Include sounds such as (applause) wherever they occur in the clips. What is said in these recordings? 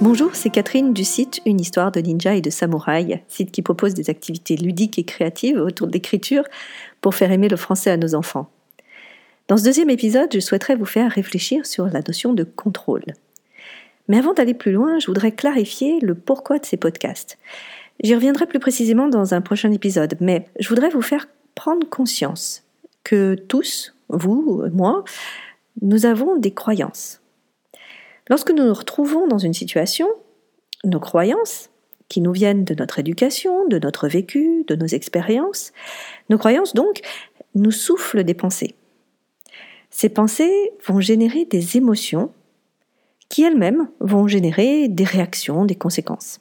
Bonjour, c'est Catherine du site Une histoire de ninja et de samouraï, site qui propose des activités ludiques et créatives autour de l'écriture pour faire aimer le français à nos enfants. Dans ce deuxième épisode, je souhaiterais vous faire réfléchir sur la notion de contrôle. Mais avant d'aller plus loin, je voudrais clarifier le pourquoi de ces podcasts. J'y reviendrai plus précisément dans un prochain épisode, mais je voudrais vous faire prendre conscience que tous, vous, moi, nous avons des croyances. Lorsque nous nous retrouvons dans une situation, nos croyances, qui nous viennent de notre éducation, de notre vécu, de nos expériences, nos croyances donc nous soufflent des pensées. Ces pensées vont générer des émotions qui elles-mêmes vont générer des réactions, des conséquences.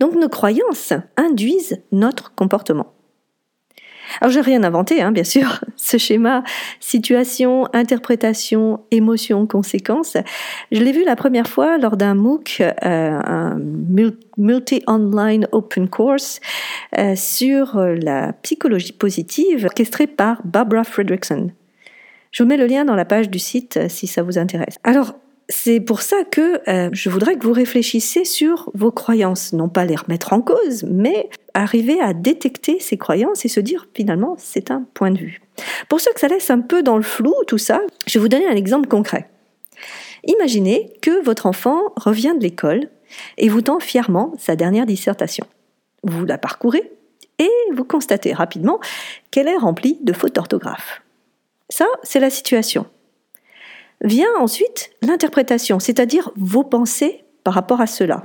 Donc nos croyances induisent notre comportement. Alors j'ai rien inventé, hein, bien sûr. Ce schéma situation, interprétation, émotion, conséquence, je l'ai vu la première fois lors d'un MOOC, euh, un multi-online open course euh, sur la psychologie positive, orchestré par Barbara Fredrickson. Je vous mets le lien dans la page du site euh, si ça vous intéresse. Alors, c'est pour ça que euh, je voudrais que vous réfléchissiez sur vos croyances, non pas les remettre en cause, mais arriver à détecter ces croyances et se dire finalement c'est un point de vue. Pour ceux que ça laisse un peu dans le flou tout ça, je vais vous donner un exemple concret. Imaginez que votre enfant revient de l'école et vous tend fièrement sa dernière dissertation. Vous la parcourez et vous constatez rapidement qu'elle est remplie de fautes d'orthographe. Ça, c'est la situation. Vient ensuite l'interprétation, c'est-à-dire vos pensées par rapport à cela.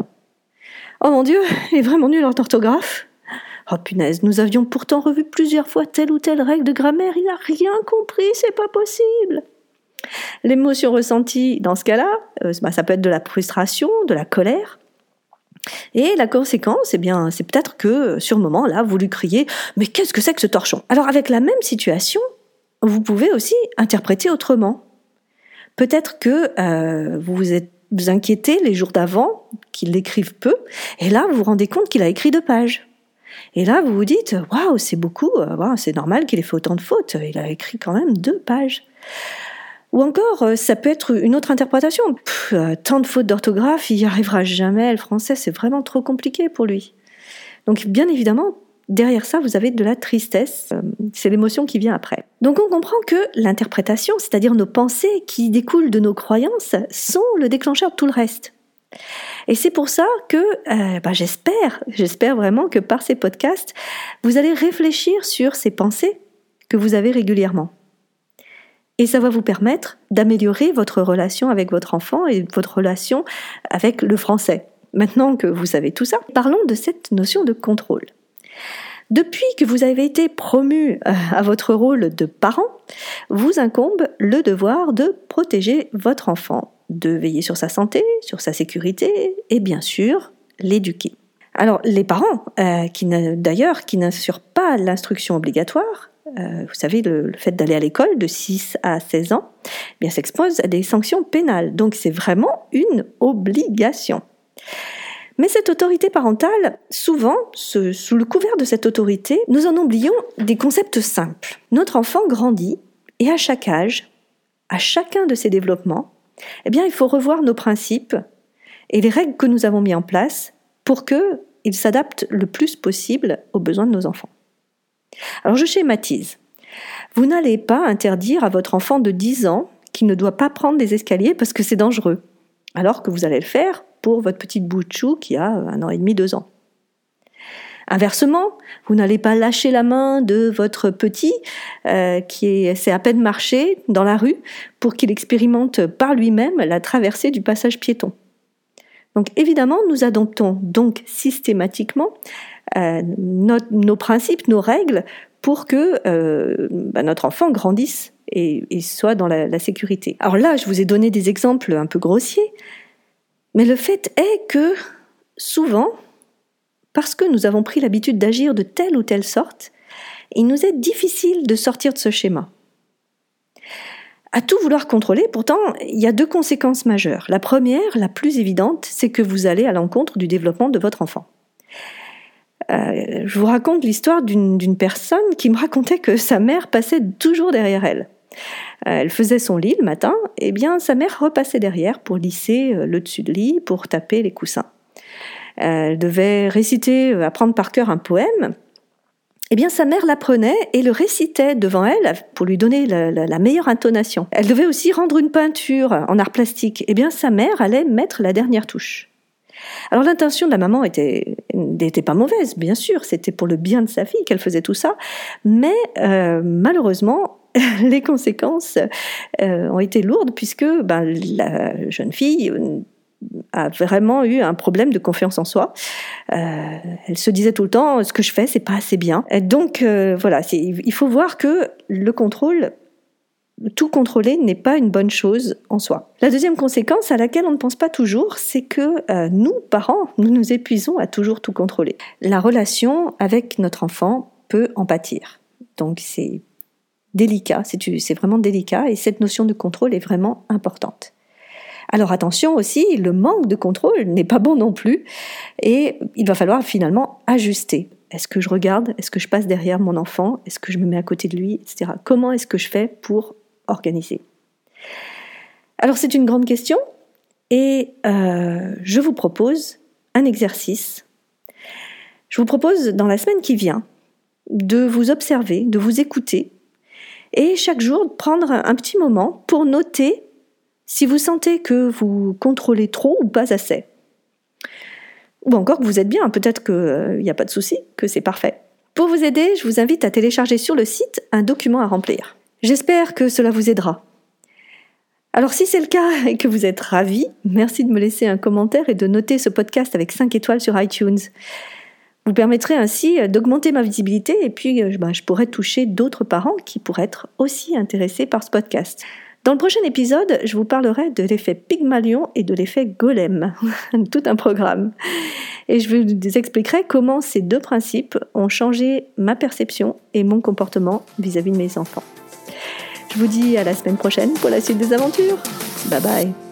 Oh mon Dieu, (laughs) il est vraiment nul en orthographe. Oh punaise, nous avions pourtant revu plusieurs fois telle ou telle règle de grammaire, il n'a rien compris, c'est pas possible. L'émotion ressentie dans ce cas-là, euh, bah, ça peut être de la frustration, de la colère. Et la conséquence, eh bien, c'est peut-être que sur le moment, là, vous lui criez Mais qu'est-ce que c'est que ce torchon? Alors, avec la même situation, vous pouvez aussi interpréter autrement. Peut-être que euh, vous vous êtes vous inquiétez les jours d'avant qu'il écrive peu, et là vous vous rendez compte qu'il a écrit deux pages. Et là vous vous dites waouh c'est beaucoup, euh, c'est normal qu'il ait fait autant de fautes, il a écrit quand même deux pages. Ou encore, euh, ça peut être une autre interprétation. tant de fautes d'orthographe, il n'y arrivera jamais. Le français, c'est vraiment trop compliqué pour lui. Donc, bien évidemment, derrière ça, vous avez de la tristesse. Euh, c'est l'émotion qui vient après. Donc on comprend que l'interprétation, c'est-à-dire nos pensées qui découlent de nos croyances, sont le déclencheur de tout le reste. Et c'est pour ça que euh, bah, j'espère, j'espère vraiment que par ces podcasts, vous allez réfléchir sur ces pensées que vous avez régulièrement. Et ça va vous permettre d'améliorer votre relation avec votre enfant et votre relation avec le français. Maintenant que vous savez tout ça, parlons de cette notion de contrôle. Depuis que vous avez été promu euh, à votre rôle de parent, vous incombe le devoir de protéger votre enfant, de veiller sur sa santé, sur sa sécurité et bien sûr l'éduquer. Alors les parents, euh, d'ailleurs qui n'assurent pas l'instruction obligatoire, euh, vous savez, le, fait d'aller à l'école de 6 à 16 ans, eh bien s'expose à des sanctions pénales. Donc c'est vraiment une obligation. Mais cette autorité parentale, souvent, sous le couvert de cette autorité, nous en oublions des concepts simples. Notre enfant grandit et à chaque âge, à chacun de ses développements, eh bien, il faut revoir nos principes et les règles que nous avons mis en place pour qu'ils s'adaptent le plus possible aux besoins de nos enfants. Alors je schématise. Vous n'allez pas interdire à votre enfant de 10 ans qu'il ne doit pas prendre des escaliers parce que c'est dangereux, alors que vous allez le faire votre petite bout de chou qui a un an et demi, deux ans. Inversement, vous n'allez pas lâcher la main de votre petit euh, qui sait à peine marcher dans la rue pour qu'il expérimente par lui-même la traversée du passage piéton. Donc évidemment, nous adoptons donc systématiquement euh, nos principes, nos règles pour que euh, bah, notre enfant grandisse et, soit dans la, la sécurité. Alors là, je vous ai donné des exemples un peu grossiers, mais le fait est que souvent, parce que nous avons pris l'habitude d'agir de telle ou telle sorte, il nous est difficile de sortir de ce schéma. À tout vouloir contrôler, pourtant, il y a deux conséquences majeures. La première, la plus évidente, c'est que vous allez à l'encontre du développement de votre enfant. Euh, je vous raconte l'histoire d'une personne qui me racontait que sa mère passait toujours derrière elle. Elle faisait son lit le matin, eh bien sa mère repassait derrière pour lisser le dessus de lit, pour taper les coussins. Elle devait réciter, apprendre par cœur un poème, eh bien, sa mère l'apprenait et le récitait devant elle pour lui donner la, meilleure intonation. Elle devait aussi rendre une peinture en art plastique. Eh bien, sa mère allait mettre la dernière touche. Alors l'intention de la maman était n'était pas mauvaise, bien sûr, c'était pour le bien de sa fille qu'elle faisait tout ça, mais euh, malheureusement (laughs) les conséquences euh, ont été lourdes puisque ben, la jeune fille a vraiment eu un problème de confiance en soi. Euh, elle se disait tout le temps ce que je fais c'est pas assez bien. Et donc euh, voilà, il faut voir que le contrôle tout contrôler n'est pas une bonne chose en soi. La deuxième conséquence à laquelle on ne pense pas toujours, c'est que euh, nous, parents, nous nous épuisons à toujours tout contrôler. La relation avec notre enfant peut en pâtir. Donc c'est délicat, c'est vraiment délicat et cette notion de contrôle est vraiment importante. Alors attention aussi, le manque de contrôle n'est pas bon non plus et il va falloir finalement ajuster. Est-ce que je regarde? Est-ce que je passe derrière mon enfant? Est-ce que je me mets à côté de lui? Etc. Comment est-ce que je fais pour organiser Alors c'est une grande question et euh, je vous propose un exercice. Je vous propose dans la semaine qui vient de vous observer, de vous écouter et chaque jour de prendre un petit moment pour noter si vous sentez que vous contrôlez trop ou pas assez. Ou encore que vous êtes bien, peut-être qu'il n'y a pas de souci, que c'est parfait. Pour vous aider, je vous invite à télécharger sur le site un document à remplir. J'espère que cela vous aidera. Alors si c'est le cas (laughs) et que vous êtes ravi, merci de me laisser un commentaire et de noter ce podcast avec 5 étoiles sur iTunes. Vous permettrez ainsi d'augmenter ma visibilité et puis euh, bah, je pourrais toucher d'autres parents qui pourraient être aussi intéressés par ce podcast. Dans le prochain épisode, je vous parlerai de l'effet Pygmalion et de l'effet Golem, (laughs) tout un programme. Et je vous expliquerai comment ces deux principes ont changé ma perception et mon comportement vis-à-vis -vis de mes enfants. Je vous dis à la semaine prochaine pour la suite des aventures. Bye bye